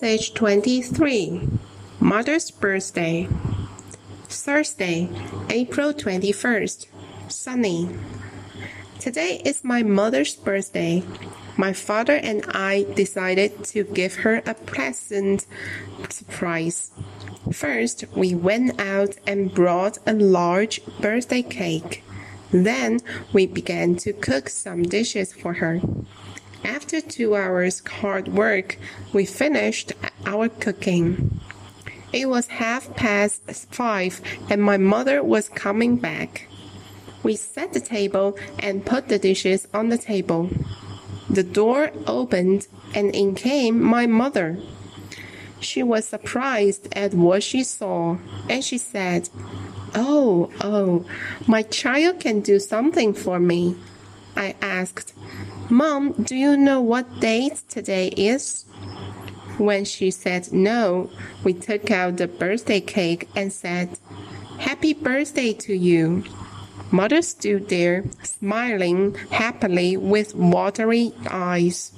Page 23 Mother's Birthday Thursday, April 21st. Sunny. Today is my mother's birthday. My father and I decided to give her a pleasant surprise. First, we went out and brought a large birthday cake. Then, we began to cook some dishes for her. After two hours hard work, we finished our cooking. It was half past five and my mother was coming back. We set the table and put the dishes on the table. The door opened and in came my mother. She was surprised at what she saw and she said, Oh, oh, my child can do something for me. I asked, Mom, do you know what date today is? When she said no, we took out the birthday cake and said, Happy birthday to you. Mother stood there, smiling happily with watery eyes.